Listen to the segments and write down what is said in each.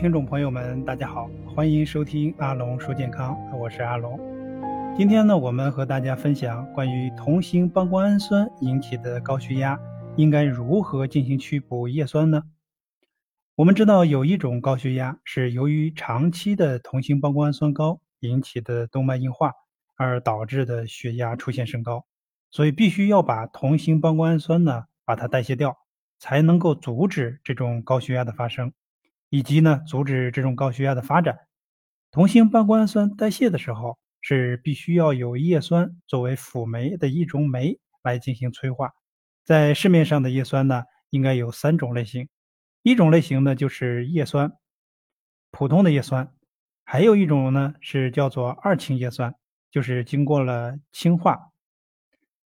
听众朋友们，大家好，欢迎收听阿龙说健康，我是阿龙。今天呢，我们和大家分享关于同型半胱氨酸引起的高血压，应该如何进行去补叶酸呢？我们知道有一种高血压是由于长期的同型半胱氨酸高引起的动脉硬化而导致的血压出现升高，所以必须要把同型半胱氨酸呢把它代谢掉，才能够阻止这种高血压的发生。以及呢，阻止这种高血压的发展。同型半胱氨酸代谢的时候，是必须要有叶酸作为辅酶的一种酶来进行催化。在市面上的叶酸呢，应该有三种类型。一种类型呢就是叶酸，普通的叶酸；还有一种呢是叫做二氢叶酸，就是经过了氢化。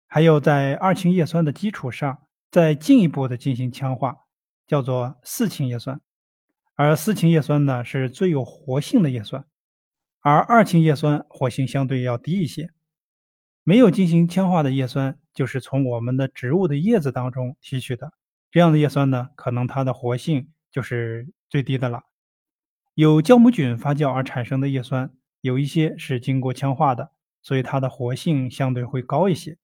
还有在二氢叶酸的基础上，再进一步的进行强化，叫做四氢叶酸。而四氢叶酸呢是最有活性的叶酸，而二氢叶酸活性相对要低一些。没有进行羟化的叶酸，就是从我们的植物的叶子当中提取的，这样的叶酸呢，可能它的活性就是最低的了。有酵母菌发酵而产生的叶酸，有一些是经过羟化的，所以它的活性相对会高一些。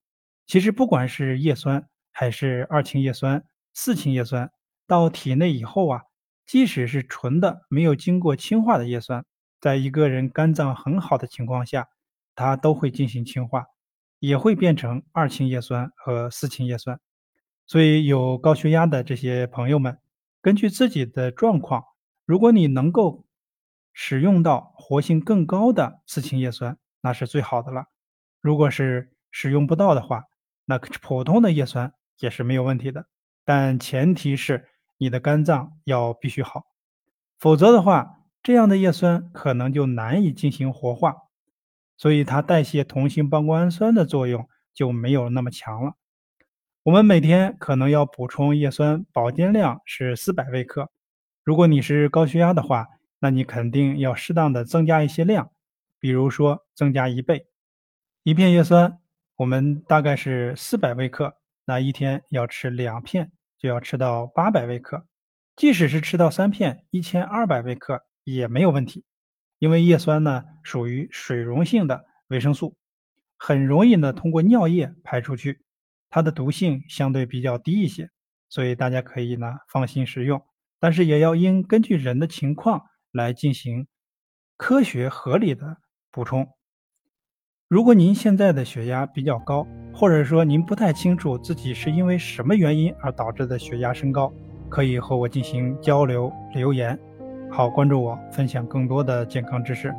其实不管是叶酸还是二氢叶酸、四氢叶酸，到体内以后啊。即使是纯的没有经过氢化的叶酸，在一个人肝脏很好的情况下，它都会进行氢化，也会变成二氢叶酸和四氢叶酸。所以有高血压的这些朋友们，根据自己的状况，如果你能够使用到活性更高的四氢叶酸，那是最好的了。如果是使用不到的话，那普通的叶酸也是没有问题的，但前提是。你的肝脏要必须好，否则的话，这样的叶酸可能就难以进行活化，所以它代谢同型半胱氨酸的作用就没有那么强了。我们每天可能要补充叶酸，保健量是四百微克。如果你是高血压的话，那你肯定要适当的增加一些量，比如说增加一倍。一片叶酸我们大概是四百微克，那一天要吃两片。就要吃到八百微克，即使是吃到三片一千二百微克也没有问题，因为叶酸呢属于水溶性的维生素，很容易呢通过尿液排出去，它的毒性相对比较低一些，所以大家可以呢放心食用，但是也要应根据人的情况来进行科学合理的补充。如果您现在的血压比较高，或者说您不太清楚自己是因为什么原因而导致的血压升高，可以和我进行交流留言。好，关注我，分享更多的健康知识。